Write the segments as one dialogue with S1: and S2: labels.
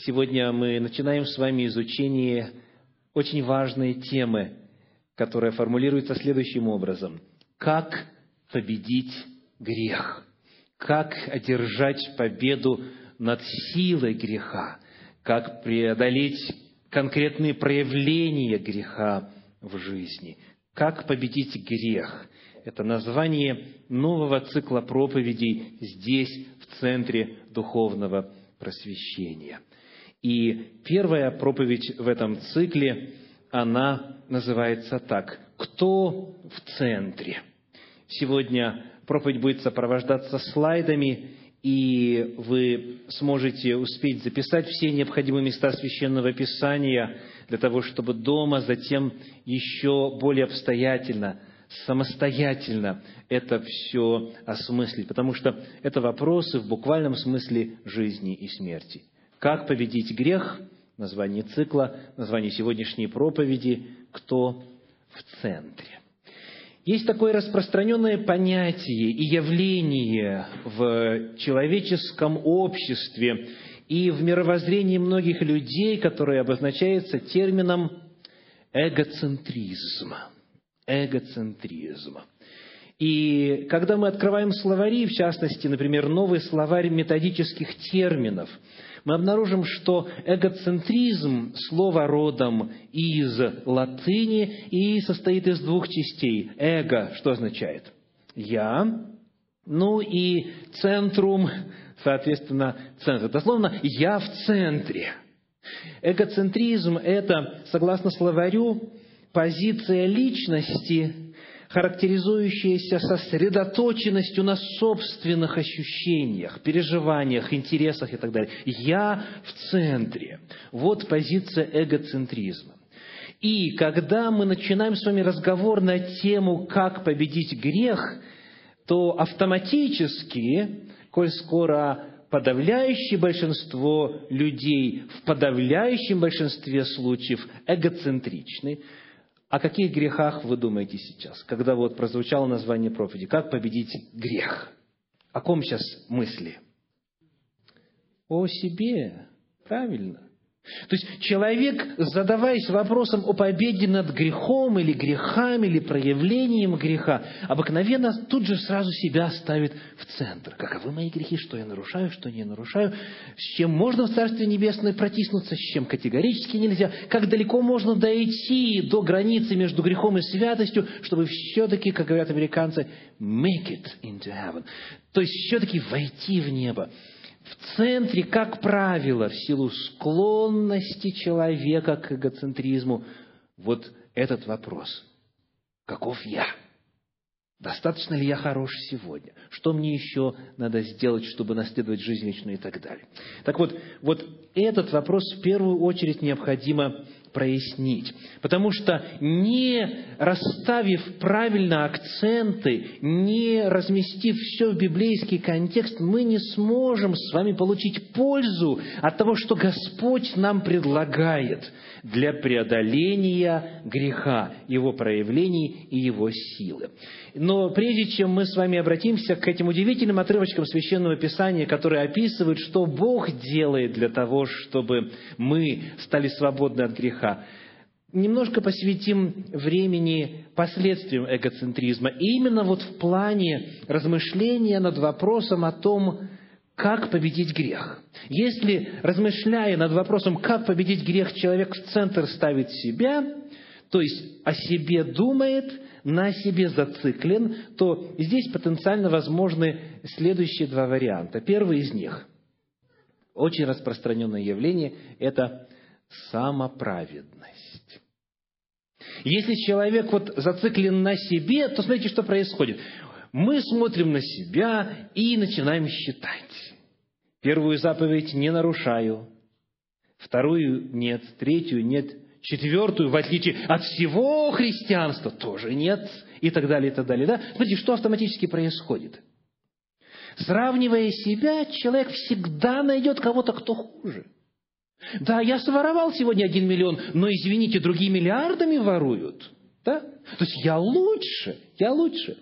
S1: Сегодня мы начинаем с вами изучение очень важной темы, которая формулируется следующим образом. Как победить грех? Как одержать победу над силой греха? Как преодолеть конкретные проявления греха в жизни? Как победить грех? Это название нового цикла проповедей здесь, в центре духовного просвещения. И первая проповедь в этом цикле, она называется так «Кто в центре?». Сегодня проповедь будет сопровождаться слайдами, и вы сможете успеть записать все необходимые места священного писания для того, чтобы дома затем еще более обстоятельно, самостоятельно это все осмыслить, потому что это вопросы в буквальном смысле жизни и смерти – как победить грех? Название цикла, название сегодняшней проповеди «Кто в центре?». Есть такое распространенное понятие и явление в человеческом обществе и в мировоззрении многих людей, которое обозначается термином эгоцентризм. Эгоцентризм. И когда мы открываем словари, в частности, например, новый словарь методических терминов – мы обнаружим, что эгоцентризм слово родом из латыни и состоит из двух частей. Эго, что означает? Я, ну и центрум, соответственно, центр. Дословно, я в центре. Эгоцентризм – это, согласно словарю, позиция личности, характеризующаяся сосредоточенностью на собственных ощущениях, переживаниях, интересах и так далее. Я в центре. Вот позиция эгоцентризма. И когда мы начинаем с вами разговор на тему «Как победить грех», то автоматически, коль скоро подавляющее большинство людей в подавляющем большинстве случаев эгоцентричны, о каких грехах вы думаете сейчас, когда вот прозвучало название проповеди? Как победить грех? О ком сейчас мысли? О себе. Правильно. То есть человек, задаваясь вопросом о победе над грехом или грехами, или проявлением греха, обыкновенно тут же сразу себя ставит в центр. Каковы мои грехи, что я нарушаю, что не нарушаю, с чем можно в Царствие Небесное протиснуться, с чем категорически нельзя, как далеко можно дойти до границы между грехом и святостью, чтобы все-таки, как говорят американцы, make it into heaven. То есть все-таки войти в небо в центре, как правило, в силу склонности человека к эгоцентризму, вот этот вопрос. Каков я? Достаточно ли я хорош сегодня? Что мне еще надо сделать, чтобы наследовать жизнь вечную и так далее? Так вот, вот этот вопрос в первую очередь необходимо прояснить. Потому что не расставив правильно акценты, не разместив все в библейский контекст, мы не сможем с вами получить пользу от того, что Господь нам предлагает для преодоления греха, его проявлений и его силы. Но прежде чем мы с вами обратимся к этим удивительным отрывочкам Священного Писания, которые описывают, что Бог делает для того, чтобы мы стали свободны от греха, немножко посвятим времени последствиям эгоцентризма. И именно вот в плане размышления над вопросом о том, как победить грех. Если, размышляя над вопросом, как победить грех, человек в центр ставит себя, то есть о себе думает, на себе зациклен, то здесь потенциально возможны следующие два варианта. Первый из них, очень распространенное явление, это самоправедность. Если человек вот зациклен на себе, то смотрите, что происходит. Мы смотрим на себя и начинаем считать. Первую заповедь не нарушаю, вторую нет, третью нет, четвертую, в отличие от всего христианства, тоже нет, и так далее, и так далее. Да? Смотрите, что автоматически происходит. Сравнивая себя, человек всегда найдет кого-то, кто хуже – да, я своровал сегодня один миллион, но, извините, другие миллиардами воруют. Да? То есть я лучше, я лучше.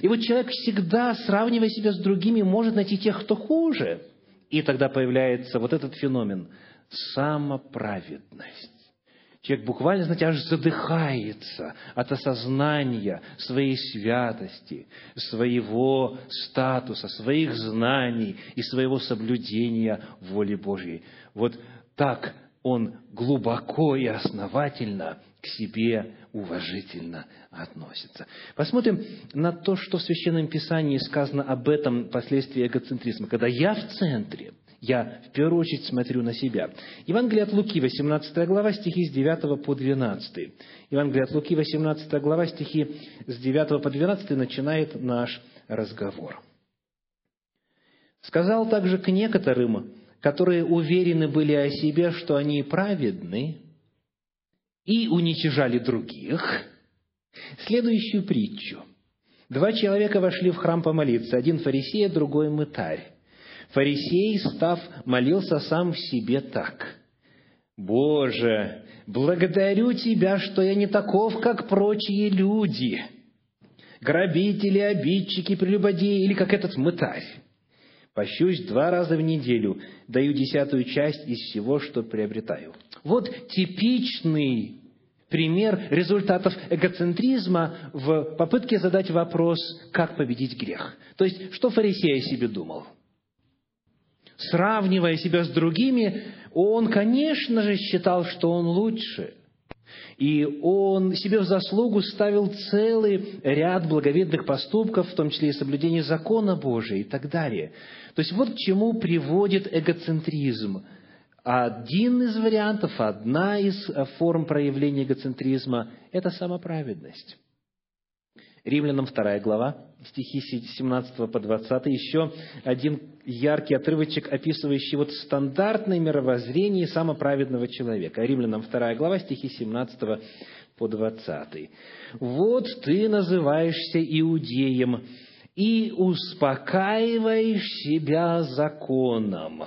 S1: И вот человек всегда, сравнивая себя с другими, может найти тех, кто хуже. И тогда появляется вот этот феномен – самоправедность. Человек буквально, знаете, аж задыхается от осознания своей святости, своего статуса, своих знаний и своего соблюдения воли Божьей. Вот так он глубоко и основательно к себе уважительно относится. Посмотрим на то, что в Священном Писании сказано об этом последствии эгоцентризма. Когда я в центре, я в первую очередь смотрю на себя. Евангелие от Луки, 18 глава, стихи с 9 по 12. Евангелие от Луки, 18 глава, стихи с 9 по 12 начинает наш разговор. «Сказал также к некоторым, которые уверены были о себе, что они праведны, и уничижали других, следующую притчу. Два человека вошли в храм помолиться, один фарисей, другой мытарь. Фарисей, став, молился сам в себе так. «Боже, благодарю Тебя, что я не таков, как прочие люди, грабители, обидчики, прелюбодеи или как этот мытарь. Пощусь два раза в неделю, даю десятую часть из всего, что приобретаю». Вот типичный пример результатов эгоцентризма в попытке задать вопрос, как победить грех. То есть, что фарисей о себе думал – сравнивая себя с другими, он, конечно же, считал, что он лучше. И он себе в заслугу ставил целый ряд благовидных поступков, в том числе и соблюдение закона Божия и так далее. То есть вот к чему приводит эгоцентризм. Один из вариантов, одна из форм проявления эгоцентризма – это самоправедность. Римлянам 2 глава, стихи 17 по 20, еще один яркий отрывочек, описывающий вот стандартное мировоззрение самоправедного человека. Римлянам 2 глава, стихи 17 по 20. «Вот ты называешься иудеем и успокаиваешь себя законом»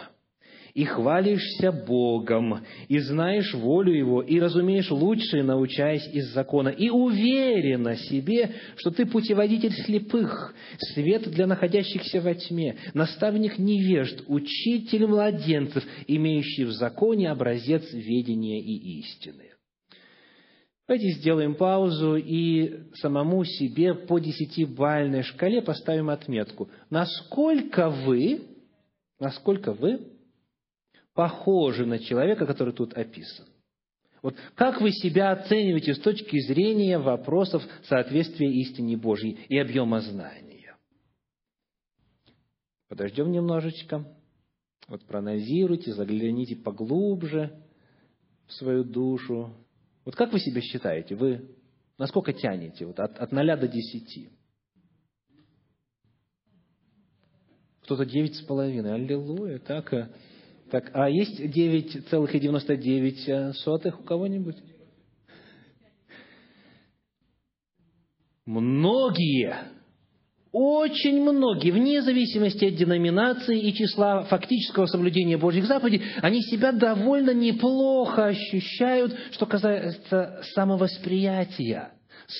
S1: и хвалишься Богом, и знаешь волю Его, и разумеешь лучшее, научаясь из закона, и уверен о себе, что ты путеводитель слепых, свет для находящихся во тьме, наставник невежд, учитель младенцев, имеющий в законе образец ведения и истины. Давайте сделаем паузу и самому себе по десятибальной шкале поставим отметку. Насколько вы, насколько вы похожи на человека, который тут описан. Вот как вы себя оцениваете с точки зрения вопросов соответствия истине Божьей и объема знания? Подождем немножечко. Вот проанализируйте, загляните поглубже в свою душу. Вот как вы себя считаете? Вы насколько тянете? Вот от, от 0 до 10. Кто-то девять с половиной. Аллилуйя. Так, э, так, а есть 9,99 у кого-нибудь? Многие, очень многие, вне зависимости от деноминации и числа фактического соблюдения Божьих заповедей, они себя довольно неплохо ощущают, что касается самовосприятия,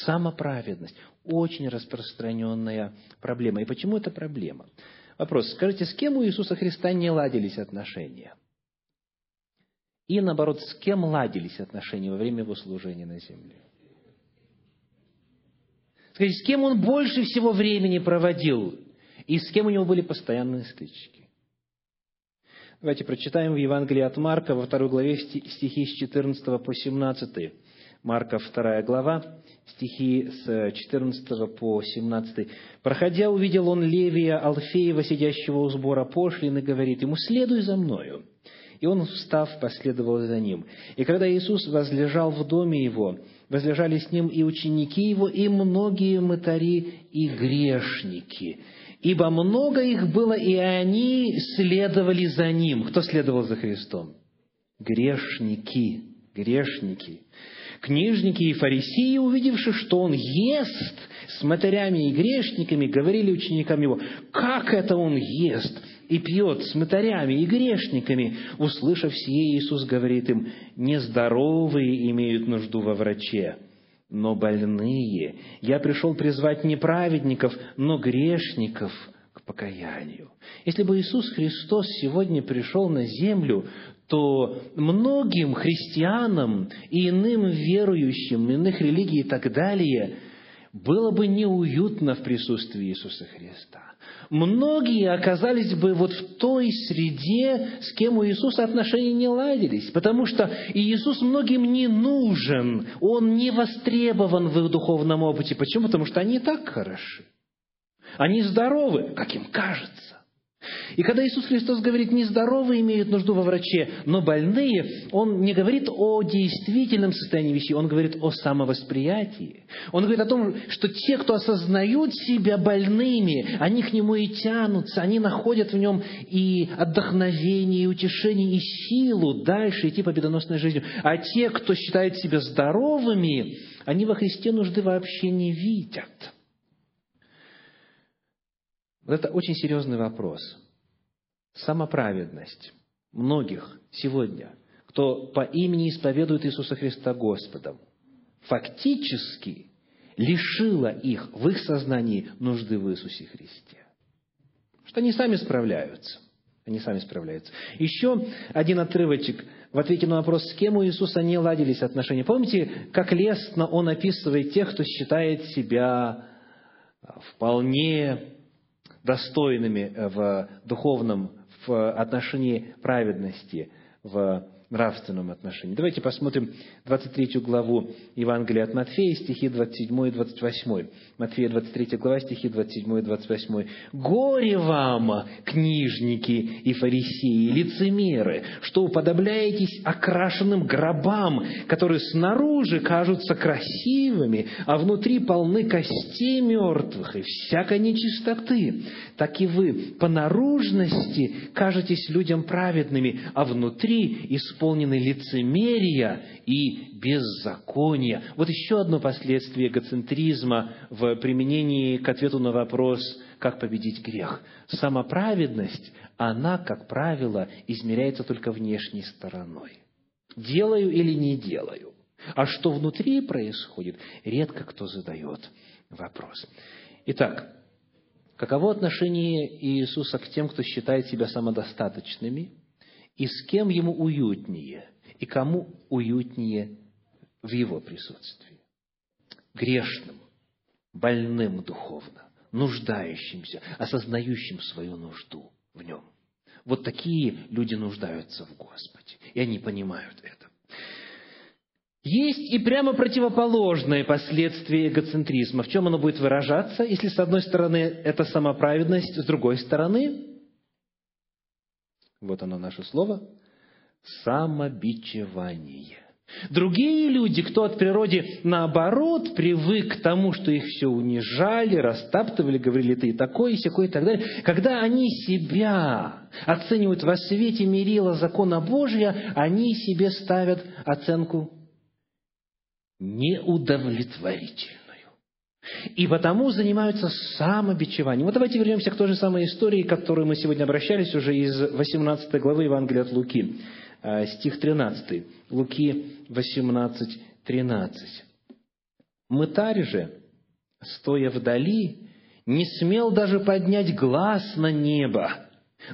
S1: самоправедность. Очень распространенная проблема. И почему это проблема? Вопрос. Скажите, с кем у Иисуса Христа не ладились отношения? И наоборот, с кем ладились отношения во время его служения на земле? Скажите, с кем он больше всего времени проводил? И с кем у него были постоянные стычки? Давайте прочитаем в Евангелии от Марка во второй главе стихи с 14 по 17. Марка 2 глава, стихи с 14 по 17. «Проходя, увидел он Левия Алфеева, сидящего у сбора пошлин, и говорит ему, «Следуй за мною». И он, встав, последовал за ним. И когда Иисус возлежал в доме его, возлежали с ним и ученики его, и многие мытари и грешники. Ибо много их было, и они следовали за ним. Кто следовал за Христом? Грешники. Грешники. Книжники и фарисеи, увидевши, что он ест с матерями и грешниками, говорили ученикам его, как это он ест и пьет с матерями и грешниками? Услышав сие, Иисус говорит им, нездоровые имеют нужду во враче, но больные. Я пришел призвать не праведников, но грешников к покаянию. Если бы Иисус Христос сегодня пришел на землю, то многим христианам и иным верующим, иных религий и так далее, было бы неуютно в присутствии Иисуса Христа. Многие оказались бы вот в той среде, с кем у Иисуса отношения не ладились, потому что Иисус многим не нужен, Он не востребован в их духовном опыте. Почему? Потому что они и так хороши. Они здоровы, как им кажется. И когда Иисус Христос говорит, нездоровые имеют нужду во враче, но больные, Он не говорит о действительном состоянии вещей, Он говорит о самовосприятии. Он говорит о том, что те, кто осознают себя больными, они к Нему и тянутся, они находят в Нем и отдохновение, и утешение, и силу дальше идти победоносной жизнью. А те, кто считает себя здоровыми, они во Христе нужды вообще не видят. Вот это очень серьезный вопрос. Самоправедность многих сегодня, кто по имени исповедует Иисуса Христа Господом, фактически лишила их в их сознании нужды в Иисусе Христе. Что они сами справляются. Они сами справляются. Еще один отрывочек в ответе на вопрос, с кем у Иисуса не ладились отношения. Помните, как лестно Он описывает тех, кто считает себя вполне достойными э, в духовном, в отношении праведности, в нравственном отношении. Давайте посмотрим 23 главу Евангелия от Матфея, стихи 27 и 28. Матфея 23 глава, стихи 27 и 28. «Горе вам, книжники и фарисеи, лицемеры, что уподобляетесь окрашенным гробам, которые снаружи кажутся красивыми, а внутри полны костей мертвых и всякой нечистоты. Так и вы по наружности кажетесь людям праведными, а внутри исполнены исполнены лицемерия и беззакония. Вот еще одно последствие эгоцентризма в применении к ответу на вопрос, как победить грех. Самоправедность, она, как правило, измеряется только внешней стороной. Делаю или не делаю. А что внутри происходит, редко кто задает вопрос. Итак, каково отношение Иисуса к тем, кто считает себя самодостаточными – и с кем ему уютнее, и кому уютнее в его присутствии. Грешным, больным духовно, нуждающимся, осознающим свою нужду в нем. Вот такие люди нуждаются в Господе, и они понимают это. Есть и прямо противоположное последствие эгоцентризма. В чем оно будет выражаться, если с одной стороны это самоправедность, с другой стороны вот оно наше слово, самобичевание. Другие люди, кто от природы наоборот привык к тому, что их все унижали, растаптывали, говорили, ты такой, и сякой, и так далее, когда они себя оценивают во свете мерила закона Божия, они себе ставят оценку неудовлетворительную. И потому занимаются самобичеванием. Вот давайте вернемся к той же самой истории, к которой мы сегодня обращались уже из 18 главы Евангелия от Луки, э, стих 13. Луки 18, 13. «Мытарь же, стоя вдали, не смел даже поднять глаз на небо,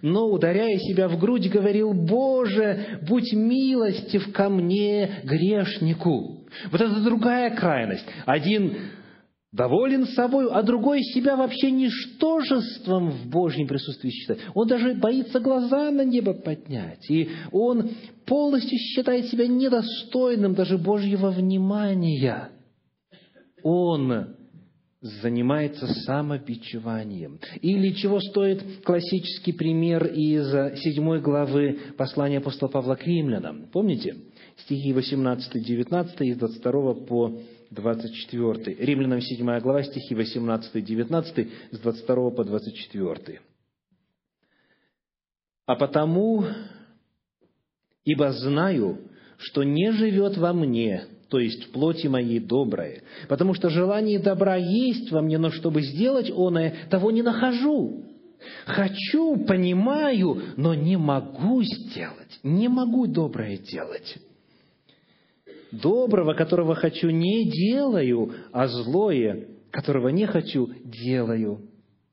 S1: но, ударяя себя в грудь, говорил, «Боже, будь милостив ко мне, грешнику». Вот это другая крайность. Один доволен собой, а другой себя вообще ничтожеством в Божьем присутствии считает. Он даже боится глаза на небо поднять. И он полностью считает себя недостойным даже Божьего внимания. Он занимается самобичеванием. Или чего стоит классический пример из седьмой главы послания апостола Павла к римлянам. Помните? Стихи 18-19 из 22 по 24. Римлянам 7 глава, стихи 18-19, с 22 по 24. «А потому, ибо знаю, что не живет во мне, то есть в плоти моей доброе, потому что желание добра есть во мне, но чтобы сделать оное, того не нахожу. Хочу, понимаю, но не могу сделать, не могу доброе делать доброго, которого хочу, не делаю, а злое, которого не хочу, делаю.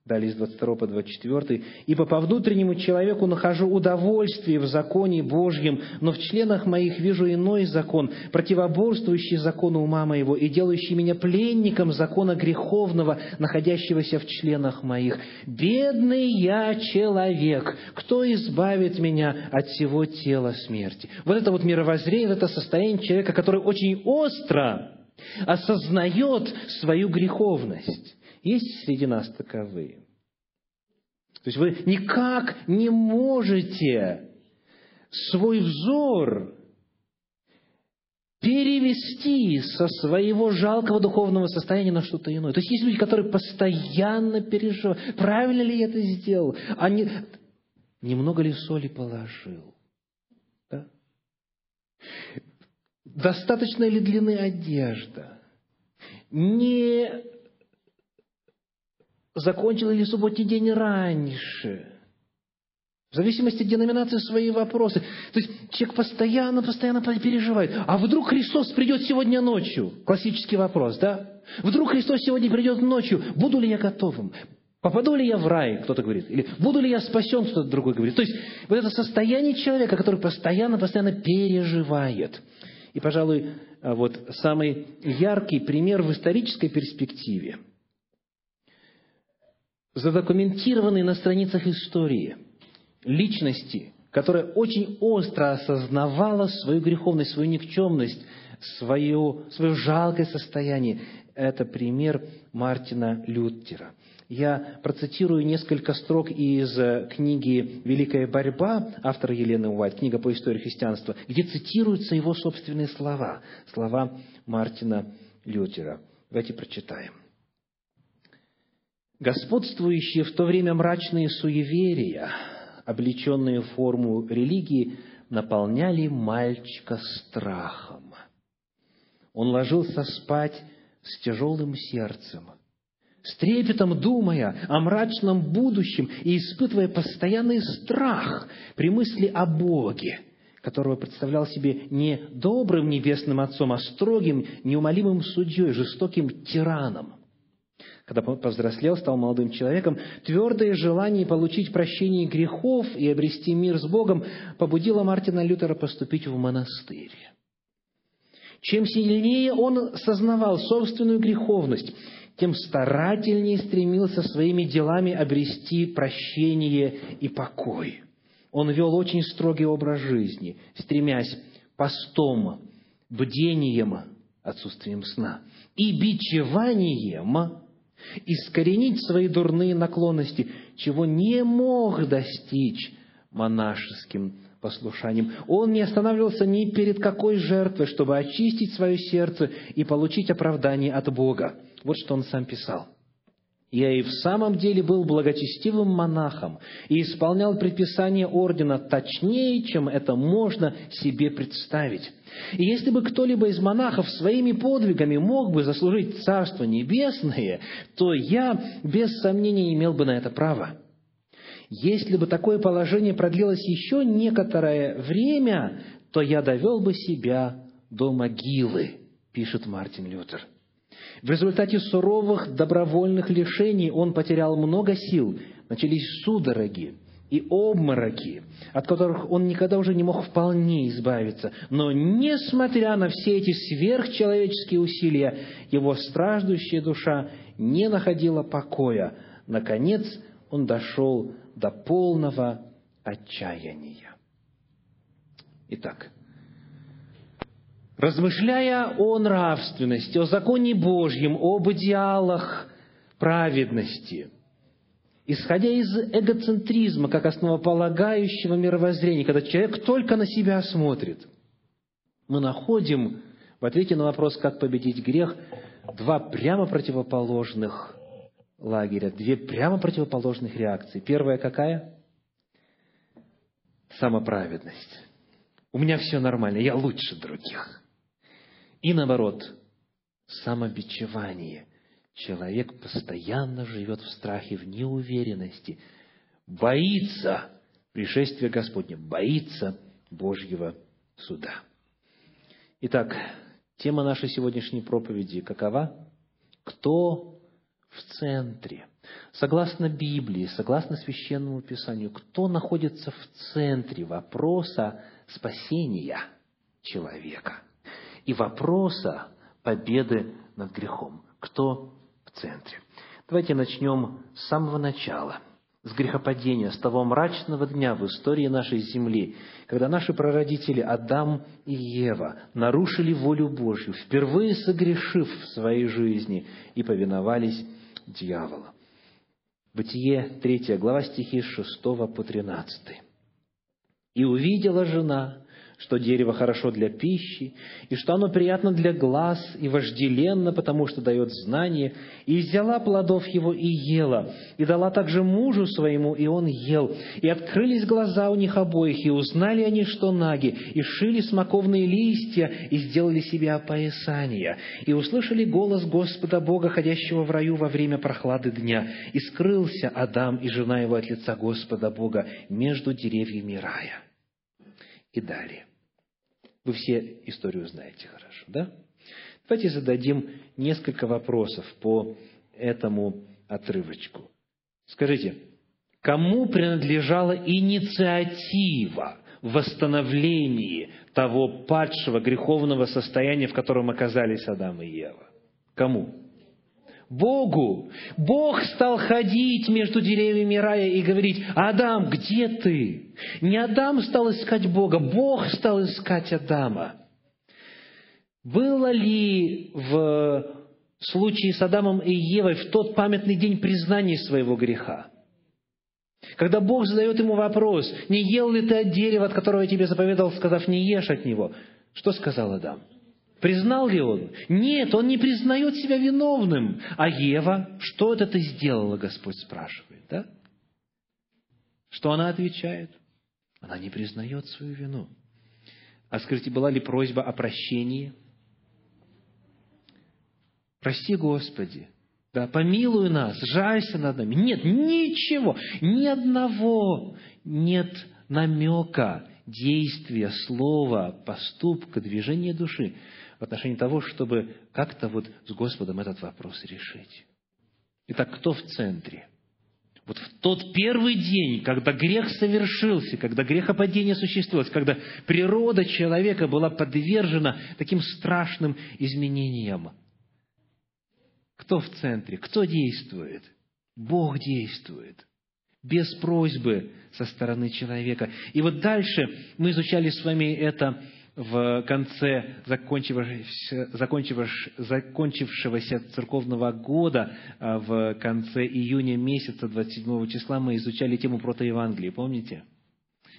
S1: Далее с 22 по 24. «Ибо по внутреннему человеку нахожу удовольствие в законе Божьем, но в членах моих вижу иной закон, противоборствующий закону ума моего и делающий меня пленником закона греховного, находящегося в членах моих. Бедный я человек! Кто избавит меня от всего тела смерти?» Вот это вот мировоззрение, это состояние человека, который очень остро осознает свою греховность. Есть среди нас таковые. То есть вы никак не можете свой взор перевести со своего жалкого духовного состояния на что-то иное. То есть есть люди, которые постоянно переживают, правильно ли я это сделал, а не, немного ли соли положил. Да? Достаточно ли длины одежда? Не закончил ли субботний день раньше. В зависимости от деноминации свои вопросы. То есть человек постоянно, постоянно переживает. А вдруг Христос придет сегодня ночью? Классический вопрос, да? Вдруг Христос сегодня придет ночью? Буду ли я готовым? Попаду ли я в рай, кто-то говорит, или буду ли я спасен, кто-то другой говорит. То есть вот это состояние человека, который постоянно, постоянно переживает. И, пожалуй, вот самый яркий пример в исторической перспективе – задокументированные на страницах истории личности, которая очень остро осознавала свою греховность, свою никчемность, свое, свое жалкое состояние. Это пример Мартина Лютера. Я процитирую несколько строк из книги «Великая борьба» автора Елены Уайт, книга по истории христианства, где цитируются его собственные слова, слова Мартина Лютера. Давайте прочитаем господствующие в то время мрачные суеверия, облеченные в форму религии, наполняли мальчика страхом. Он ложился спать с тяжелым сердцем, с трепетом думая о мрачном будущем и испытывая постоянный страх при мысли о Боге, которого представлял себе не добрым небесным отцом, а строгим, неумолимым судьей, жестоким тираном – когда повзрослел, стал молодым человеком, твердое желание получить прощение грехов и обрести мир с Богом побудило Мартина Лютера поступить в монастырь. Чем сильнее он сознавал собственную греховность, тем старательнее стремился своими делами обрести прощение и покой. Он вел очень строгий образ жизни, стремясь постом, бдением, отсутствием сна, и бичеванием искоренить свои дурные наклонности, чего не мог достичь монашеским послушанием. Он не останавливался ни перед какой жертвой, чтобы очистить свое сердце и получить оправдание от Бога. Вот что он сам писал. Я и в самом деле был благочестивым монахом и исполнял предписания ордена точнее, чем это можно себе представить. И если бы кто-либо из монахов своими подвигами мог бы заслужить Царство Небесное, то я без сомнения имел бы на это право. Если бы такое положение продлилось еще некоторое время, то я довел бы себя до могилы, пишет Мартин Лютер. В результате суровых добровольных лишений он потерял много сил, начались судороги и обмороки, от которых он никогда уже не мог вполне избавиться. Но, несмотря на все эти сверхчеловеческие усилия, его страждущая душа не находила покоя. Наконец, он дошел до полного отчаяния. Итак, размышляя о нравственности, о законе Божьем, об идеалах праведности, исходя из эгоцентризма, как основополагающего мировоззрения, когда человек только на себя смотрит, мы находим в ответе на вопрос, как победить грех, два прямо противоположных лагеря, две прямо противоположных реакции. Первая какая? Самоправедность. У меня все нормально, я лучше других. И наоборот, самобичевание. Человек постоянно живет в страхе, в неуверенности, боится пришествия Господня, боится Божьего суда. Итак, тема нашей сегодняшней проповеди какова? Кто в центре? согласно Библии, согласно Священному Писанию, кто находится в центре вопроса спасения человека и вопроса победы над грехом? Кто в центре? Давайте начнем с самого начала – с грехопадения, с того мрачного дня в истории нашей земли, когда наши прародители Адам и Ева нарушили волю Божью, впервые согрешив в своей жизни и повиновались дьяволу. Бытие 3 глава стихи с 6 по 13. «И увидела жена, что дерево хорошо для пищи, и что оно приятно для глаз и вожделенно, потому что дает знание, и взяла плодов его и ела, и дала также мужу своему, и он ел. И открылись глаза у них обоих, и узнали они, что наги, и шили смоковные листья, и сделали себе опоясания, и услышали голос Господа Бога, ходящего в раю во время прохлады дня, и скрылся Адам и жена его от лица Господа Бога между деревьями рая и далее. Вы все историю знаете хорошо, да? Давайте зададим несколько вопросов по этому отрывочку. Скажите, кому принадлежала инициатива в восстановлении того падшего греховного состояния, в котором оказались Адам и Ева? Кому? Богу. Бог стал ходить между деревьями рая и говорить, Адам, где ты? Не Адам стал искать Бога, Бог стал искать Адама. Было ли в случае с Адамом и Евой в тот памятный день признания своего греха? Когда Бог задает ему вопрос, не ел ли ты от дерева, от которого я тебе заповедал, сказав, не ешь от него, что сказал Адам? Признал ли он? Нет, он не признает себя виновным. А Ева, что это ты сделала, Господь спрашивает, да? Что она отвечает? Она не признает свою вину. А скажите, была ли просьба о прощении? Прости, Господи, да, помилуй нас, жалься над нами. Нет, ничего, ни одного нет намека, действия, слова, поступка, движения души в отношении того, чтобы как-то вот с Господом этот вопрос решить. Итак, кто в центре? Вот в тот первый день, когда грех совершился, когда грехопадение осуществилось, когда природа человека была подвержена таким страшным изменениям, кто в центре? Кто действует? Бог действует. Без просьбы со стороны человека. И вот дальше мы изучали с вами это в конце закончившегося, церковного года, а, в конце июня месяца 27 числа, мы изучали тему протоевангелия, помните?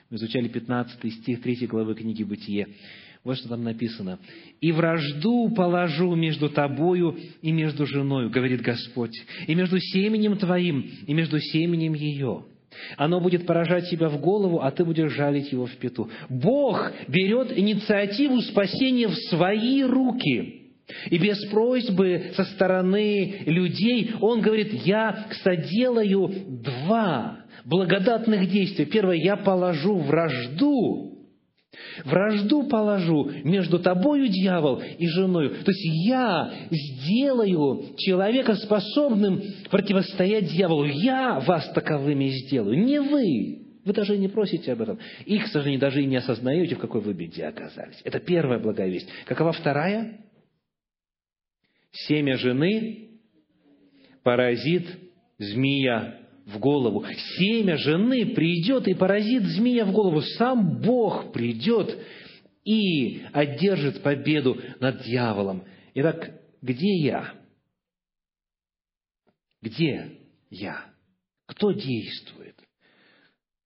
S1: Мы изучали 15 стих 3 главы книги «Бытие». Вот что там написано. «И вражду положу между тобою и между женою, говорит Господь, и между семенем твоим, и между семенем ее» Оно будет поражать тебя в голову, а ты будешь жалить его в пету. Бог берет инициативу спасения в свои руки. И без просьбы со стороны людей Он говорит, я соделаю два благодатных действия. Первое, я положу вражду Вражду положу между тобою, дьявол, и женою. То есть я сделаю человека способным противостоять дьяволу. Я вас таковыми сделаю, не вы. Вы даже не просите об этом. И, к сожалению, даже и не осознаете, в какой вы беде оказались. Это первая благая весть. Какова вторая? Семя жены поразит змея в голову. Семя жены придет и поразит змея в голову. Сам Бог придет и одержит победу над дьяволом. Итак, где я? Где я? Кто действует?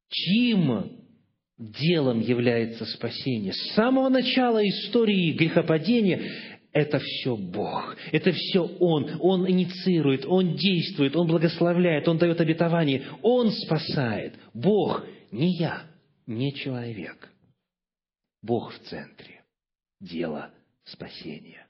S1: Чьим делом является спасение? С самого начала истории грехопадения это все Бог, это все Он. Он инициирует, Он действует, Он благословляет, Он дает обетование, Он спасает. Бог, не я, не человек. Бог в центре. Дело спасения.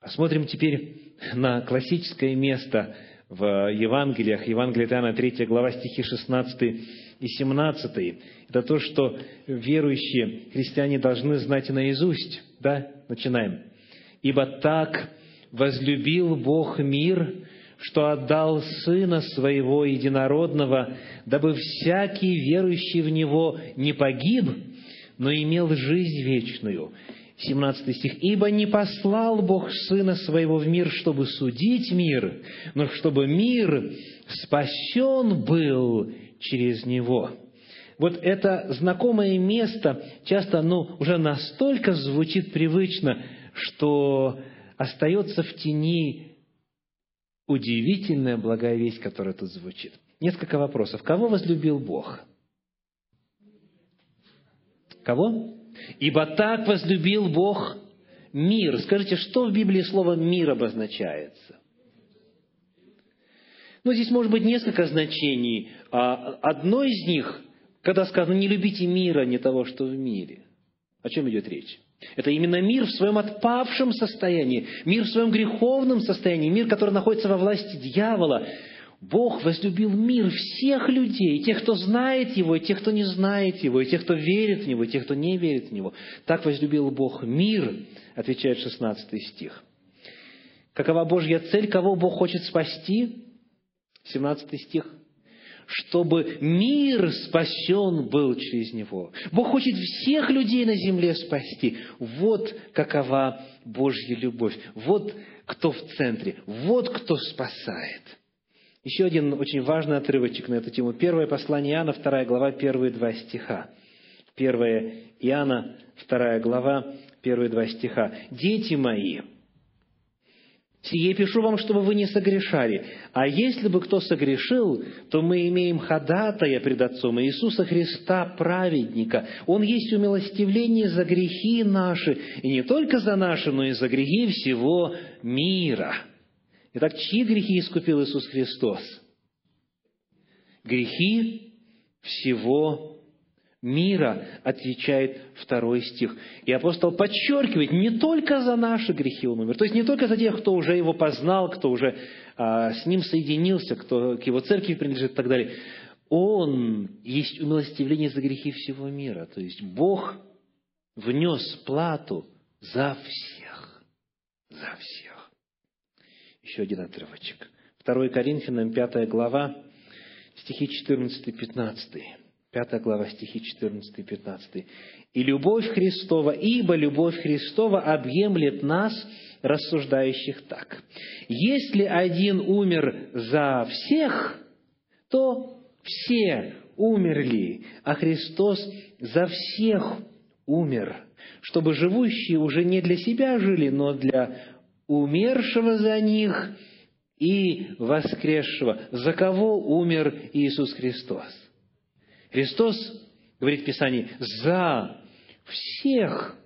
S1: Посмотрим теперь на классическое место в Евангелиях. Евангелие Иоанна, 3 глава, стихи 16 и 17. Это то, что верующие христиане должны знать наизусть. Да? Начинаем. «Ибо так возлюбил Бог мир, что отдал Сына Своего Единородного, дабы всякий верующий в Него не погиб, но имел жизнь вечную». 17 стих. «Ибо не послал Бог Сына Своего в мир, чтобы судить мир, но чтобы мир спасен был через Него». Вот это знакомое место часто оно уже настолько звучит привычно, что остается в тени удивительная благая весть, которая тут звучит. Несколько вопросов. Кого возлюбил Бог? Кого? Ибо так возлюбил Бог мир. Скажите, что в Библии слово «мир» обозначается? Ну, здесь может быть несколько значений. А одно из них, когда сказано «не любите мира, не того, что в мире». О чем идет речь? Это именно мир в своем отпавшем состоянии, мир в своем греховном состоянии, мир, который находится во власти дьявола. Бог возлюбил мир всех людей, тех, кто знает Его, и тех, кто не знает Его, и тех, кто верит в Него, и тех, кто не верит в Него. Так возлюбил Бог мир, отвечает 16 стих. Какова Божья цель, кого Бог хочет спасти? 17 стих. Чтобы мир спасен был через него. Бог хочет всех людей на земле спасти. Вот какова Божья любовь. Вот кто в центре. Вот кто спасает. Еще один очень важный отрывочек на эту тему. Первое послание Иоанна, вторая глава, первые два стиха. Первое Иоанна, вторая глава, первые два стиха. «Дети мои, сие пишу вам, чтобы вы не согрешали. А если бы кто согрешил, то мы имеем ходатая пред Отцом Иисуса Христа, праведника. Он есть умилостивление за грехи наши, и не только за наши, но и за грехи всего мира». Итак, чьи грехи искупил Иисус Христос? Грехи всего мира, отвечает второй стих. И апостол подчеркивает, не только за наши грехи он умер, то есть не только за тех, кто уже его познал, кто уже а, с ним соединился, кто к его церкви принадлежит и так далее. Он есть умилостивление за грехи всего мира. То есть Бог внес плату за всех. За всех. Еще один отрывочек. 2 Коринфянам, 5 глава, стихи 14-15. 5 глава, стихи 14-15. «И любовь Христова, ибо любовь Христова объемлет нас, рассуждающих так. Если один умер за всех, то все умерли, а Христос за всех умер, чтобы живущие уже не для себя жили, но для умершего за них и воскресшего. За кого умер Иисус Христос? Христос, говорит Писание, за всех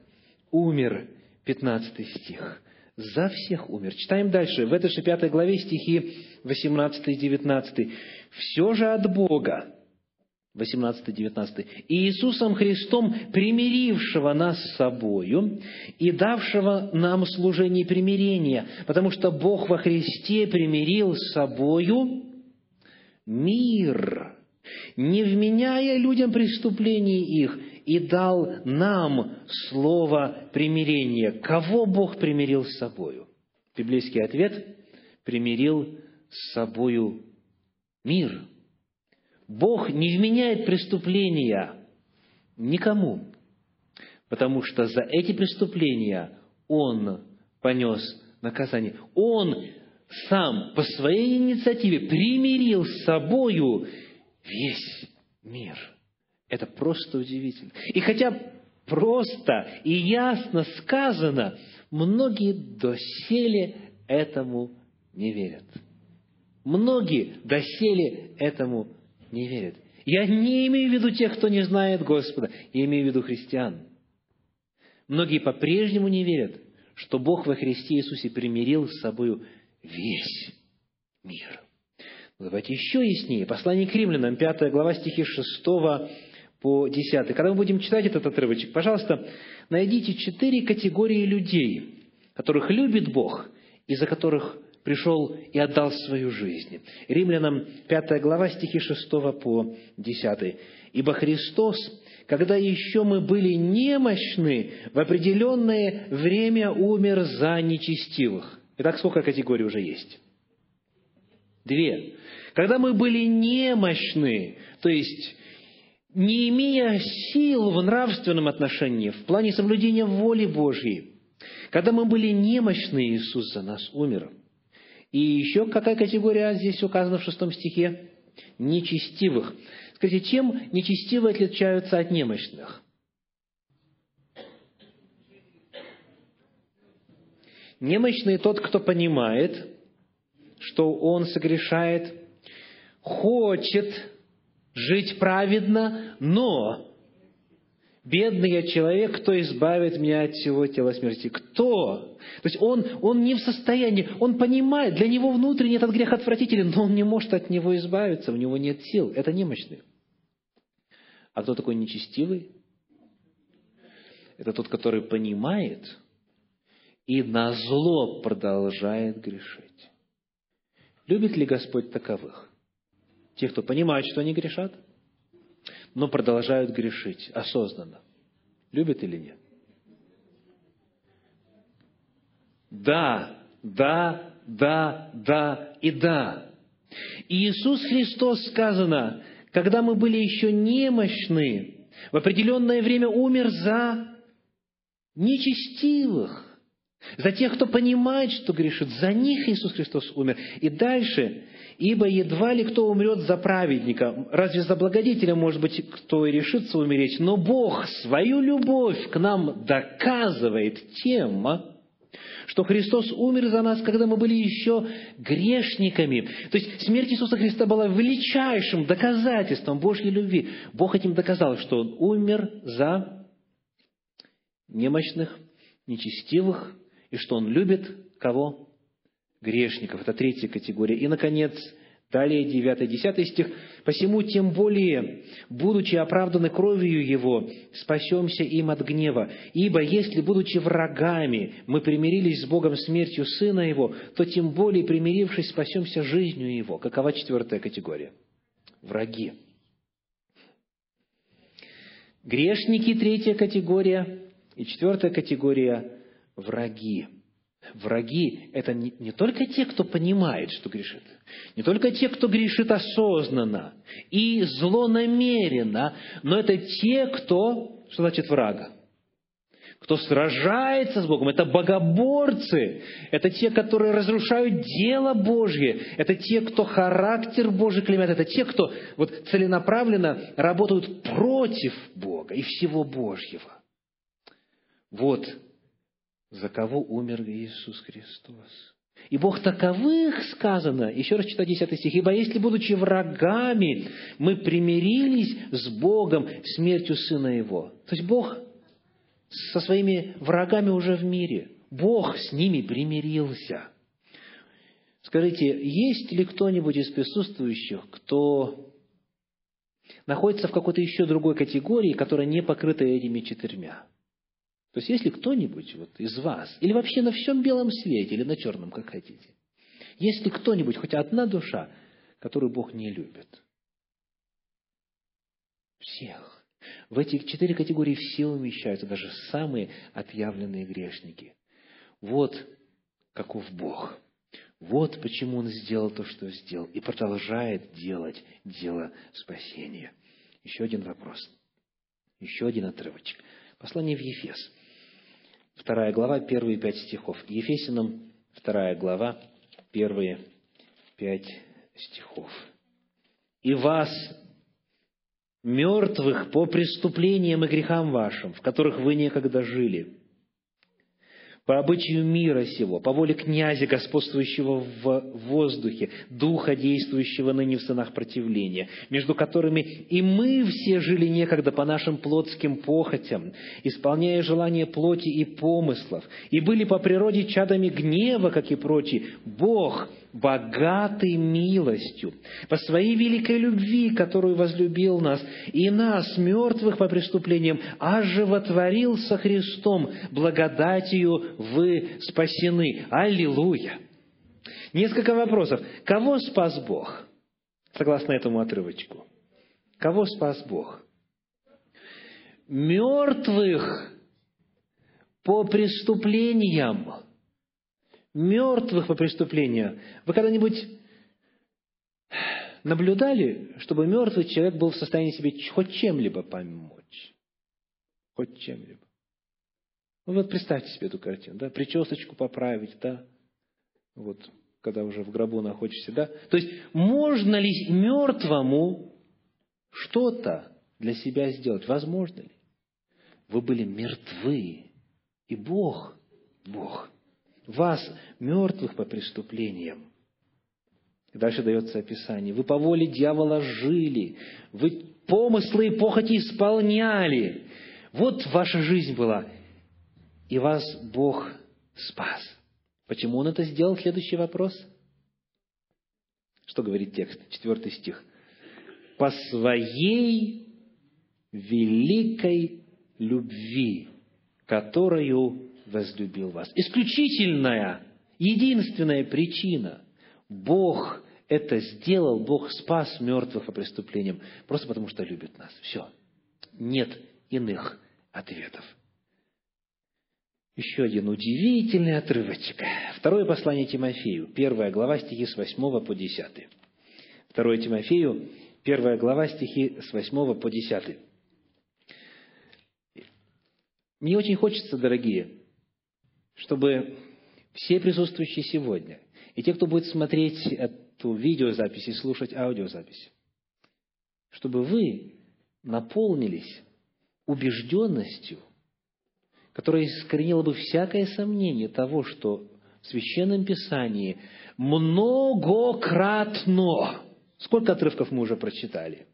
S1: умер, 15 стих. За всех умер. Читаем дальше, в этой же пятой главе стихи 18 и 19. «Все же от Бога, 18-19. «И Иисусом Христом, примирившего нас с собою и давшего нам служение примирения, потому что Бог во Христе примирил с собою мир, не вменяя людям преступлений их, и дал нам слово примирения». Кого Бог примирил с собою? Библейский ответ – примирил с собою мир – Бог не вменяет преступления никому, потому что за эти преступления Он понес наказание. Он сам по своей инициативе примирил с собою весь мир. Это просто удивительно. И хотя просто и ясно сказано, многие доселе этому не верят. Многие доселе этому не верят. Я не имею в виду тех, кто не знает Господа, я имею в виду христиан. Многие по-прежнему не верят, что Бог во Христе Иисусе примирил с собой весь мир. Давайте еще яснее. Послание к римлянам, 5 глава, стихи 6 по 10. Когда мы будем читать этот отрывочек, пожалуйста, найдите четыре категории людей, которых любит Бог и за которых пришел и отдал свою жизнь. Римлянам 5 глава, стихи 6 по 10. «Ибо Христос, когда еще мы были немощны, в определенное время умер за нечестивых». Итак, сколько категорий уже есть? Две. Когда мы были немощны, то есть не имея сил в нравственном отношении, в плане соблюдения воли Божьей, когда мы были немощны, Иисус за нас умер. И еще какая категория здесь указана в шестом стихе? Нечестивых. Скажите, чем нечестивые отличаются от немощных? Немощный тот, кто понимает, что он согрешает, хочет жить праведно, но бедный я человек, кто избавит меня от всего тела смерти? Кто? То есть он, он не в состоянии, он понимает, для него внутренне этот грех отвратителен, но он не может от него избавиться, у него нет сил. Это немощный. А кто такой нечестивый? Это тот, который понимает и на зло продолжает грешить. Любит ли Господь таковых? Тех, кто понимает, что они грешат, но продолжают грешить осознанно. Любит или нет? Да, да, да, да и да. И Иисус Христос сказано, когда мы были еще немощны, в определенное время умер за нечестивых, за тех, кто понимает, что грешит, за них Иисус Христос умер. И дальше, ибо едва ли кто умрет за праведника, разве за благодетеля, может быть, кто и решится умереть, но Бог свою любовь к нам доказывает тем, что Христос умер за нас, когда мы были еще грешниками. То есть смерть Иисуса Христа была величайшим доказательством Божьей любви. Бог этим доказал, что Он умер за немощных, нечестивых, и что Он любит кого? Грешников. Это третья категория. И, наконец, Далее 9-10 стих. «Посему тем более, будучи оправданы кровью Его, спасемся им от гнева. Ибо если, будучи врагами, мы примирились с Богом смертью Сына Его, то тем более, примирившись, спасемся жизнью Его». Какова четвертая категория? Враги. Грешники – третья категория. И четвертая категория – враги. Враги – это не, не только те, кто понимает, что грешит, не только те, кто грешит осознанно и злонамеренно, но это те, кто, что значит врага? Кто сражается с Богом, это богоборцы, это те, которые разрушают дело Божье, это те, кто характер Божий клеймят, это те, кто вот целенаправленно работают против Бога и всего Божьего. Вот за кого умер Иисус Христос. И Бог таковых сказано, еще раз читаю 10 стих, «Ибо если, будучи врагами, мы примирились с Богом смертью Сына Его». То есть Бог со своими врагами уже в мире. Бог с ними примирился. Скажите, есть ли кто-нибудь из присутствующих, кто находится в какой-то еще другой категории, которая не покрыта этими четырьмя? То есть, если кто-нибудь вот из вас, или вообще на всем белом свете, или на черном, как хотите, если кто-нибудь, хоть одна душа, которую Бог не любит, всех. В эти четыре категории все умещаются, даже самые отъявленные грешники. Вот каков Бог. Вот почему Он сделал то, что сделал, и продолжает делать дело спасения. Еще один вопрос. Еще один отрывочек. Послание в Ефес вторая глава, первые пять стихов. Ефесиным, вторая глава, первые пять стихов. «И вас, мертвых по преступлениям и грехам вашим, в которых вы некогда жили, по обычаю мира сего, по воле князя, господствующего в воздухе, духа, действующего ныне в сынах противления, между которыми и мы все жили некогда по нашим плотским похотям, исполняя желания плоти и помыслов, и были по природе чадами гнева, как и прочие. Бог, богатый милостью, по своей великой любви, которую возлюбил нас, и нас, мертвых по преступлениям, оживотворил со Христом, благодатью вы спасены. Аллилуйя! Несколько вопросов. Кого спас Бог? Согласно этому отрывочку. Кого спас Бог? Мертвых по преступлениям мертвых по преступлению. Вы когда-нибудь наблюдали, чтобы мертвый человек был в состоянии себе хоть чем-либо помочь? Хоть чем-либо. Ну вот представьте себе эту картину, да, причесочку поправить, да, вот, когда уже в гробу находишься, да. То есть, можно ли мертвому что-то для себя сделать? Возможно ли? Вы были мертвы, и Бог, Бог, вас, мертвых по преступлениям, и дальше дается описание. Вы по воле дьявола жили, вы помыслы и похоти исполняли. Вот ваша жизнь была. И вас Бог спас. Почему Он это сделал? Следующий вопрос. Что говорит текст? Четвертый стих. По своей великой любви, которую возлюбил вас. Исключительная, единственная причина. Бог это сделал, Бог спас мертвых по преступлениям, просто потому что любит нас. Все. Нет иных ответов. Еще один удивительный отрывочек. Второе послание Тимофею, первая глава, стихи с 8 по 10. Второе Тимофею, первая глава, стихи с 8 по 10. Мне очень хочется, дорогие, чтобы все присутствующие сегодня, и те, кто будет смотреть эту видеозапись и слушать аудиозапись, чтобы вы наполнились убежденностью, которая искоренила бы всякое сомнение того, что в Священном Писании многократно, сколько отрывков мы уже прочитали?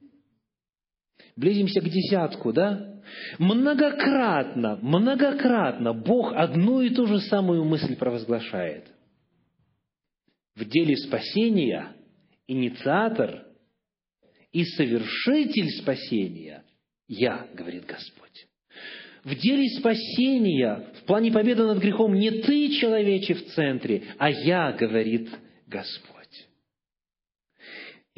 S1: Близимся к десятку, да? Многократно, многократно Бог одну и ту же самую мысль провозглашает. В деле спасения инициатор и совершитель спасения – я, говорит Господь. В деле спасения, в плане победы над грехом, не ты, человече, в центре, а я, говорит Господь.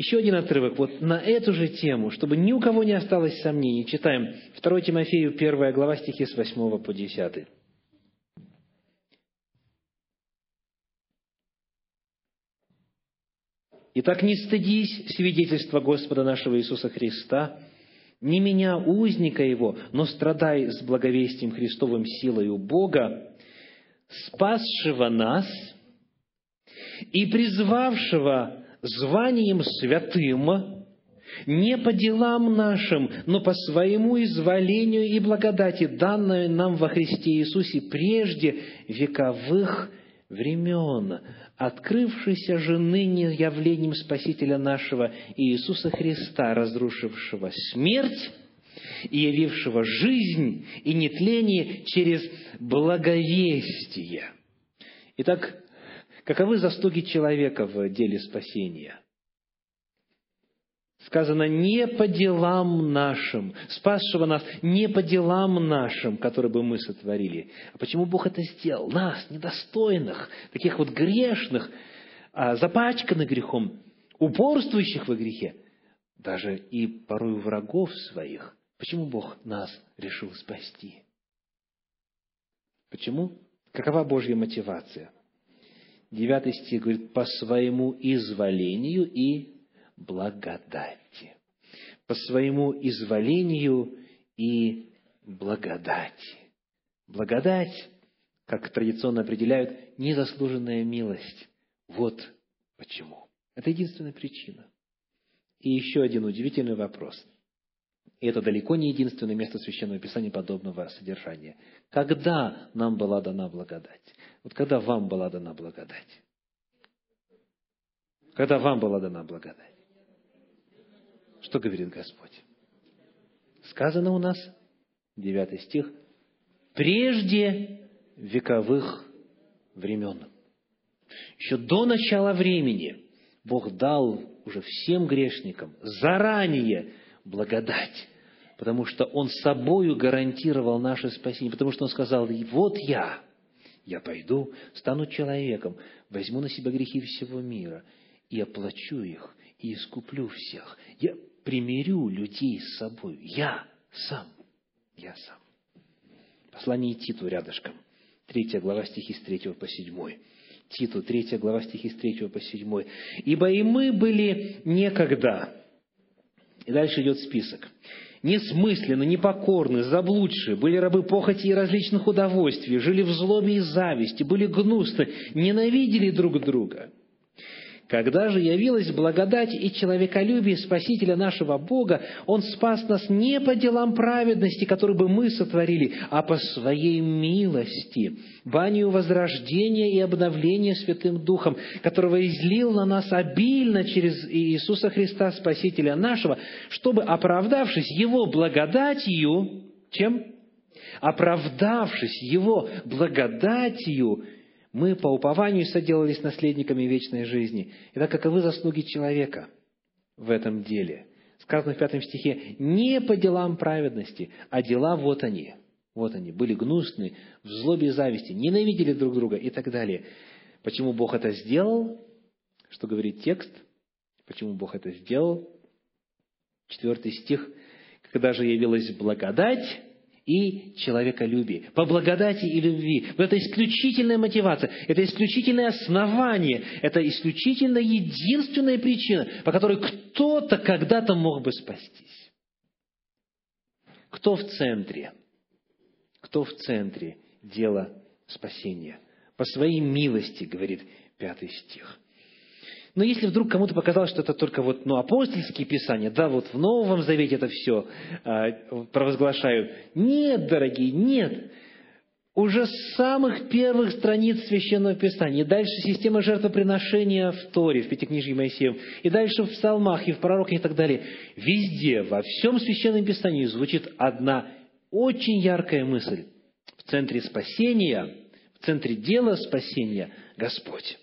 S1: Еще один отрывок вот на эту же тему, чтобы ни у кого не осталось сомнений. Читаем 2 Тимофею, 1 глава, стихи с 8 по 10. Итак, не стыдись свидетельства Господа нашего Иисуса Христа, не меня, узника его, но страдай с благовестием Христовым силою Бога, спасшего нас и призвавшего званием святым, не по делам нашим, но по своему изволению и благодати, данной нам во Христе Иисусе прежде вековых времен, открывшийся же ныне явлением Спасителя нашего Иисуса Христа, разрушившего смерть и явившего жизнь и нетление через благовестие. Итак, Каковы заслуги человека в деле спасения? Сказано, не по делам нашим, спасшего нас, не по делам нашим, которые бы мы сотворили. А почему Бог это сделал? Нас, недостойных, таких вот грешных, а, запачканных грехом, упорствующих во грехе, даже и порой врагов своих. Почему Бог нас решил спасти? Почему? Какова Божья мотивация? Девятый стих говорит, по своему изволению и благодати. По своему изволению и благодати. Благодать, как традиционно определяют, незаслуженная милость. Вот почему. Это единственная причина. И еще один удивительный вопрос. И это далеко не единственное место Священного Писания подобного содержания. Когда нам была дана благодать? Вот когда вам была дана благодать? Когда вам была дана благодать? Что говорит Господь? Сказано у нас, девятый стих, прежде вековых времен. Еще до начала времени Бог дал уже всем грешникам заранее благодать, потому что Он собою гарантировал наше спасение, потому что Он сказал, вот я, я пойду, стану человеком, возьму на себя грехи всего мира и оплачу их, и искуплю всех. Я примирю людей с собой. Я сам. Я сам. Послание Титу рядышком. Третья глава стихи с третьего по седьмой. Титу, 3 глава стихи с 3 по 7. «Ибо и мы были некогда». И дальше идет список. «Несмысленно, непокорны, заблудшие, были рабы похоти и различных удовольствий, жили в злобе и зависти, были гнусны, ненавидели друг друга». Когда же явилась благодать и человеколюбие Спасителя нашего Бога, Он спас нас не по делам праведности, которые бы мы сотворили, а по Своей милости, банию возрождения и обновления Святым Духом, которого излил на нас обильно через Иисуса Христа, Спасителя нашего, чтобы, оправдавшись Его благодатью, чем? Оправдавшись Его благодатью, мы по упованию соделались наследниками вечной жизни. Итак, каковы заслуги человека в этом деле? Сказано в пятом стихе, не по делам праведности, а дела вот они. Вот они, были гнусны, в злобе и зависти, ненавидели друг друга и так далее. Почему Бог это сделал? Что говорит текст? Почему Бог это сделал? Четвертый стих. Когда же явилась благодать, и человеколюбие. По благодати и любви. Вот это исключительная мотивация, это исключительное основание, это исключительно единственная причина, по которой кто-то когда-то мог бы спастись. Кто в центре? Кто в центре дела спасения? По своей милости, говорит пятый стих. Но если вдруг кому-то показалось, что это только вот, ну, апостольские писания, да, вот в Новом Завете это все э, провозглашают. Нет, дорогие, нет. Уже с самых первых страниц Священного Писания, и дальше система жертвоприношения в Торе, в Пятикнижии Моисеем, и дальше в Псалмах, и в Пророках, и так далее. Везде, во всем Священном Писании звучит одна очень яркая мысль. В центре спасения, в центре дела спасения – Господь.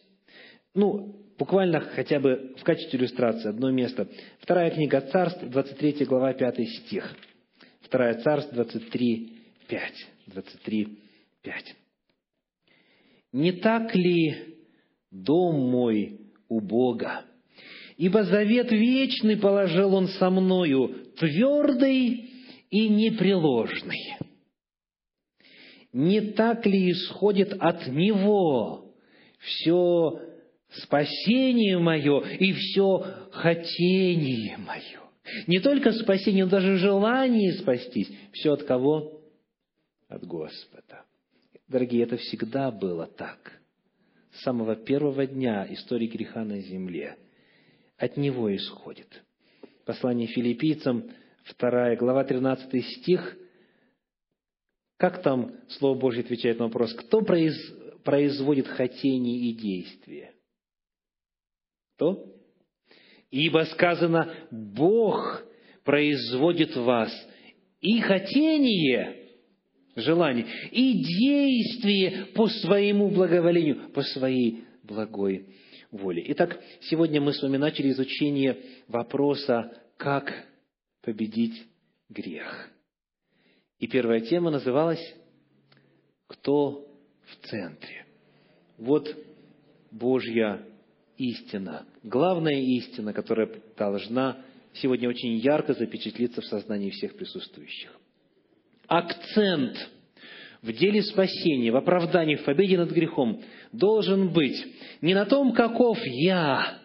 S1: Ну, Буквально хотя бы в качестве иллюстрации одно место. Вторая книга Царств, 23 глава, 5 стих. Вторая Царств, 23, 5. 23, 5. «Не так ли дом мой у Бога? Ибо завет вечный положил Он со мною, твердый и непреложный. Не так ли исходит от Него все спасение мое и все хотение мое. Не только спасение, но даже желание спастись. Все от кого? От Господа. Дорогие, это всегда было так. С самого первого дня истории греха на земле. От Него исходит. Послание филиппийцам, 2 глава, 13 стих. Как там Слово Божье отвечает на вопрос, кто произ, производит хотение и действие? Кто? Ибо сказано, Бог производит в вас и хотение, желание, и действие по своему благоволению, по своей благой воле. Итак, сегодня мы с вами начали изучение вопроса, как победить грех. И первая тема называлась «Кто в центре?». Вот Божья истина, главная истина, которая должна сегодня очень ярко запечатлиться в сознании всех присутствующих. Акцент в деле спасения, в оправдании, в победе над грехом должен быть не на том, каков я,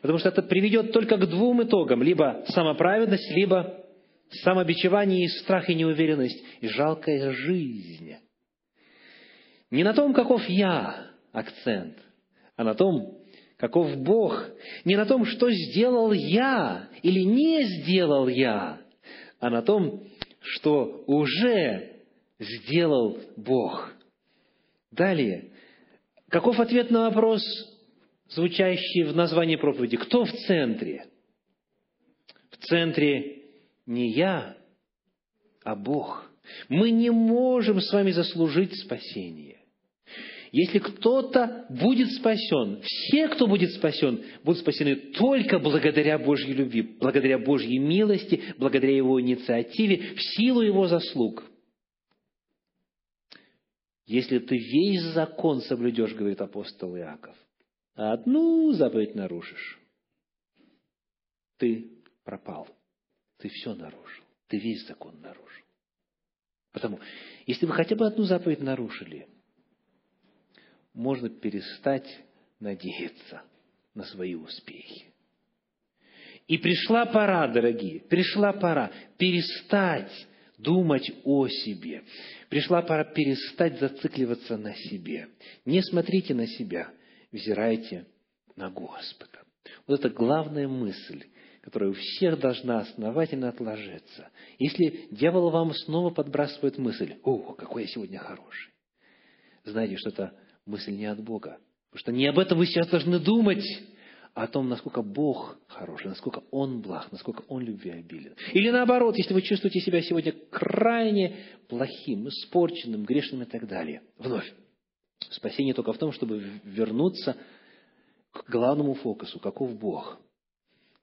S1: потому что это приведет только к двум итогам, либо самоправедность, либо самобичевание и страх и неуверенность, и жалкая жизнь. Не на том, каков я, акцент, а на том, каков Бог, не на том, что сделал я или не сделал я, а на том, что уже сделал Бог. Далее, каков ответ на вопрос, звучащий в названии проповеди? Кто в центре? В центре не я, а Бог. Мы не можем с вами заслужить спасение. Если кто-то будет спасен, все, кто будет спасен, будут спасены только благодаря Божьей любви, благодаря Божьей милости, благодаря Его инициативе, в силу Его заслуг. Если ты весь закон соблюдешь, говорит апостол Иаков, а одну заповедь нарушишь, ты пропал. Ты все нарушил. Ты весь закон нарушил. Потому, если вы хотя бы одну заповедь нарушили – можно перестать надеяться на свои успехи. И пришла пора, дорогие, пришла пора перестать думать о себе. Пришла пора перестать зацикливаться на себе. Не смотрите на себя, взирайте на Господа. Вот это главная мысль, которая у всех должна основательно отложиться. Если дьявол вам снова подбрасывает мысль, «О, какой я сегодня хороший», знайте, что это мысль не от Бога. Потому что не об этом вы сейчас должны думать, а о том, насколько Бог хороший, насколько Он благ, насколько Он любвеобилен. Или наоборот, если вы чувствуете себя сегодня крайне плохим, испорченным, грешным и так далее. Вновь, спасение только в том, чтобы вернуться к главному фокусу, каков Бог.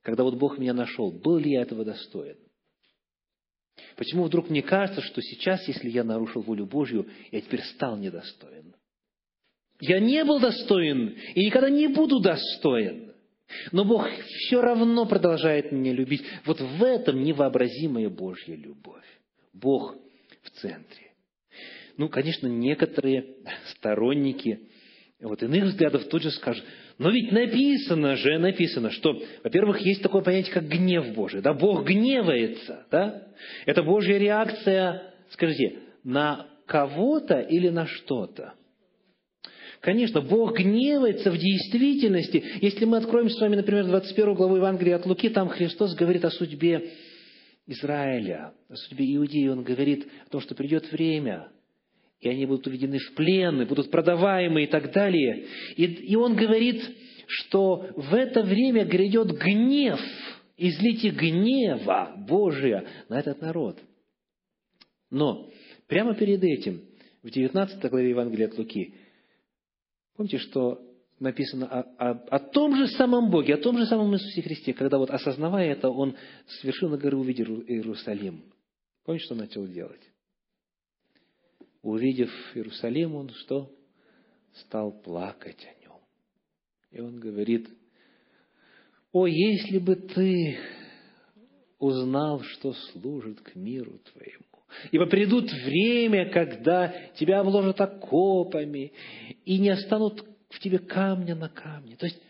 S1: Когда вот Бог меня нашел, был ли я этого достоин? Почему вдруг мне кажется, что сейчас, если я нарушил волю Божью, я теперь стал недостоин? Я не был достоин и никогда не буду достоин. Но Бог все равно продолжает меня любить. Вот в этом невообразимая Божья любовь. Бог в центре. Ну, конечно, некоторые сторонники вот иных взглядов тут же скажут, но ведь написано же, написано, что, во-первых, есть такое понятие, как гнев Божий. Да, Бог гневается, да? Это Божья реакция, скажите, на кого-то или на что-то? Конечно, Бог гневается в действительности. Если мы откроем с вами, например, 21 главу Евангелия от Луки, там Христос говорит о судьбе Израиля, о судьбе Иудеи. Он говорит о том, что придет время, и они будут уведены в плен, будут продаваемы и так далее. И, и он говорит, что в это время грядет гнев, излите гнева Божия на этот народ. Но прямо перед этим, в 19 главе Евангелия от Луки, Помните, что написано о, о, о том же самом Боге, о том же самом Иисусе Христе, когда вот осознавая это, Он с вершины горы увидел Иерусалим. Помните, что начал делать? Увидев Иерусалим, он что? Стал плакать о нем. И он говорит, о, если бы ты узнал, что служит к миру твоему, Ибо придут время, когда тебя обложат окопами, и не останут в тебе камня на камне. То есть,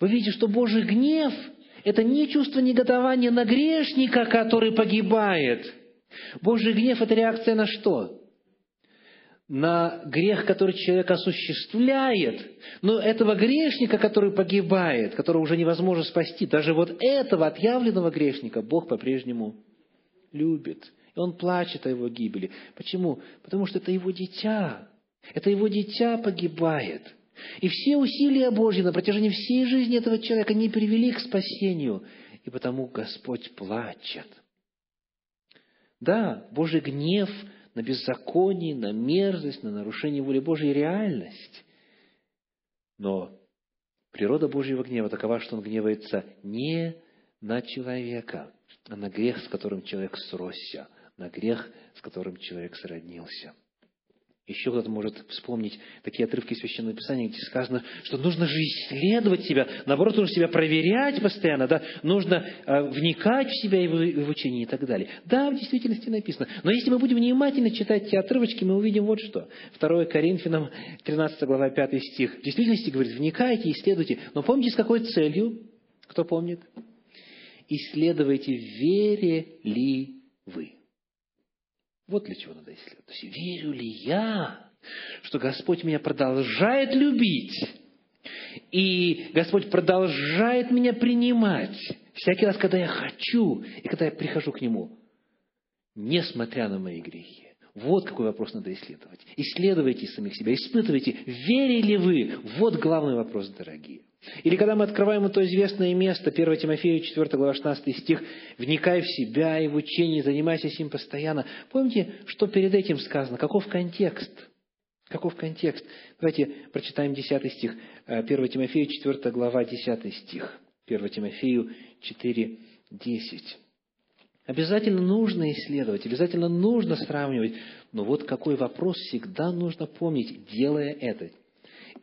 S1: вы видите, что Божий гнев – это не чувство неготования на грешника, который погибает. Божий гнев – это реакция на что? на грех, который человек осуществляет, но этого грешника, который погибает, которого уже невозможно спасти, даже вот этого отъявленного грешника Бог по-прежнему любит. И он плачет о его гибели. Почему? Потому что это его дитя. Это его дитя погибает. И все усилия Божьи на протяжении всей жизни этого человека не привели к спасению. И потому Господь плачет. Да, Божий гнев на беззаконие, на мерзость, на нарушение воли Божьей – реальность. Но природа Божьего гнева такова, что он гневается не на человека, а на грех, с которым человек сросся – на грех, с которым человек сроднился. Еще кто-то может вспомнить такие отрывки Священного Писания, где сказано, что нужно же исследовать себя, наоборот, нужно себя проверять постоянно, да? нужно э, вникать в себя и в, в учение и так далее. Да, в действительности написано. Но если мы будем внимательно читать эти отрывочки, мы увидим вот что. 2 Коринфянам, 13 глава, 5 стих. В действительности говорит, вникайте, исследуйте. Но помните, с какой целью? Кто помнит? Исследуйте, вере ли вы. Вот для чего надо исследовать. То есть, верю ли я, что Господь меня продолжает любить, и Господь продолжает меня принимать всякий раз, когда я хочу, и когда я прихожу к Нему, несмотря на мои грехи. Вот какой вопрос надо исследовать. Исследуйте самих себя, испытывайте, верили вы. Вот главный вопрос, дорогие. Или когда мы открываем это известное место, 1 Тимофею 4 глава 16 стих, «Вникай в себя и в учение, занимайся с ним постоянно». Помните, что перед этим сказано? Каков контекст? Каков контекст? Давайте прочитаем 10 стих. 1 Тимофею 4 глава 10 стих. 1 Тимофею 4, 10. Обязательно нужно исследовать, обязательно нужно сравнивать. Но вот какой вопрос всегда нужно помнить, делая это.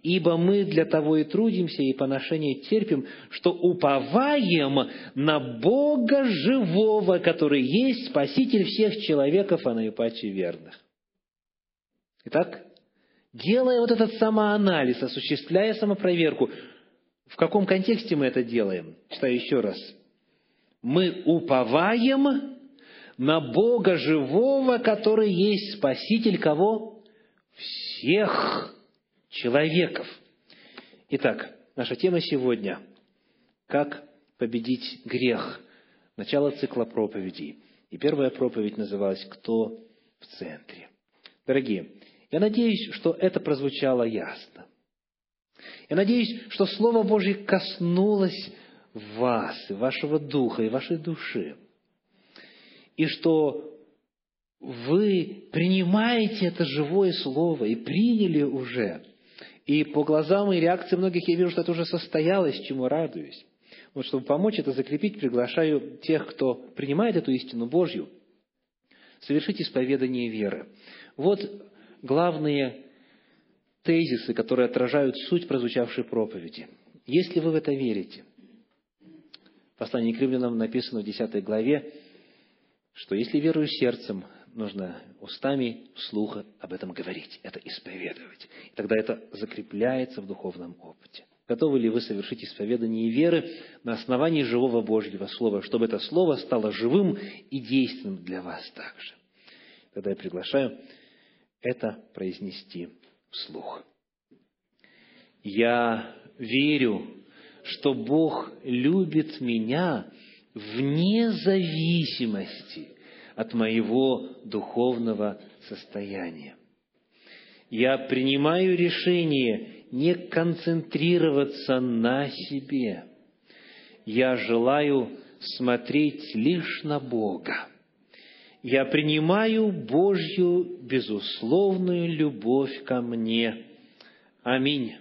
S1: Ибо мы для того и трудимся, и поношение терпим, что уповаем на Бога живого, который есть Спаситель всех человеков, а наипаче верных. Итак, делая вот этот самоанализ, осуществляя самопроверку, в каком контексте мы это делаем? Читаю еще раз. Мы уповаем на Бога живого, который есть Спаситель кого? Всех человеков. Итак, наша тема сегодня – как победить грех. Начало цикла проповедей. И первая проповедь называлась «Кто в центре?». Дорогие, я надеюсь, что это прозвучало ясно. Я надеюсь, что Слово Божье коснулось вас, и вашего духа, и вашей души – и что вы принимаете это живое слово и приняли уже. И по глазам и реакции многих я вижу, что это уже состоялось, чему радуюсь. Вот чтобы помочь это закрепить, приглашаю тех, кто принимает эту истину Божью, совершить исповедание веры. Вот главные тезисы, которые отражают суть прозвучавшей проповеди. Если вы в это верите, в послании к римлянам написано в 10 главе, что если верую сердцем, нужно устами слуха об этом говорить, это исповедовать. И тогда это закрепляется в духовном опыте. Готовы ли вы совершить исповедание веры на основании живого Божьего Слова, чтобы это Слово стало живым и действенным для вас также? Тогда я приглашаю это произнести вслух. Я верю, что Бог любит меня вне зависимости от моего духовного состояния. Я принимаю решение не концентрироваться на себе. Я желаю смотреть лишь на Бога. Я принимаю Божью безусловную любовь ко мне. Аминь.